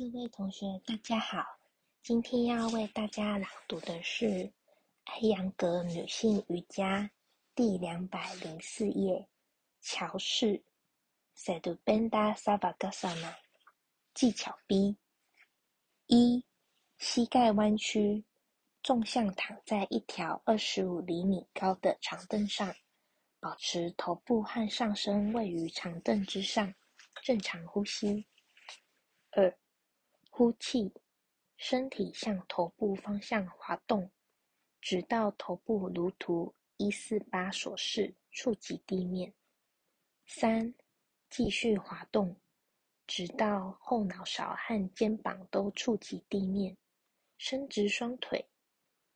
各位同学，大家好。今天要为大家朗读的是《艾扬格女性瑜伽》第两百零四页，桥式 （Sedubenda Savasana） 技巧 B。一、膝盖弯曲，纵向躺在一条二十五厘米高的长凳上，保持头部和上身位于长凳之上，正常呼吸。二、呼气，身体向头部方向滑动，直到头部如图一四八所示触及地面。三，继续滑动，直到后脑勺和肩膀都触及地面。伸直双腿，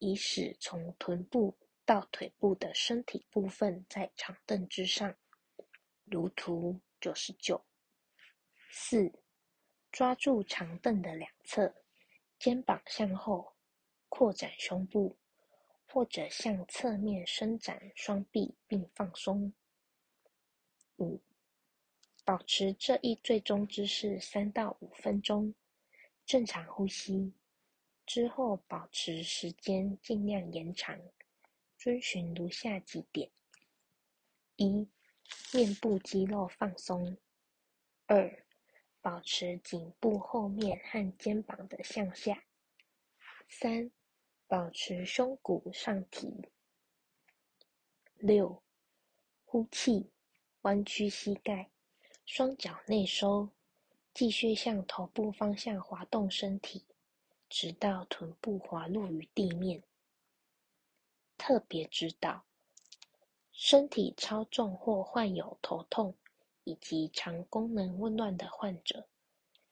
以使从臀部到腿部的身体部分在长凳之上，如图九十九。四。抓住长凳的两侧，肩膀向后，扩展胸部，或者向侧面伸展双臂并放松。五，保持这一最终姿势三到五分钟，正常呼吸。之后保持时间尽量延长，遵循如下几点：一、面部肌肉放松；二、保持颈部后面和肩膀的向下。三、保持胸骨上提。六、呼气，弯曲膝盖，双脚内收，继续向头部方向滑动身体，直到臀部滑落于地面。特别指导：身体超重或患有头痛。以及肠功能紊乱的患者，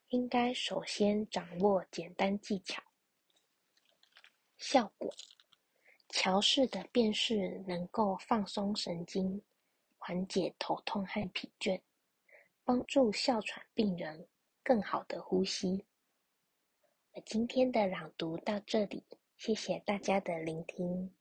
应该首先掌握简单技巧。效果：桥式的便式能够放松神经，缓解头痛和疲倦，帮助哮喘病人更好的呼吸。今天的朗读到这里，谢谢大家的聆听。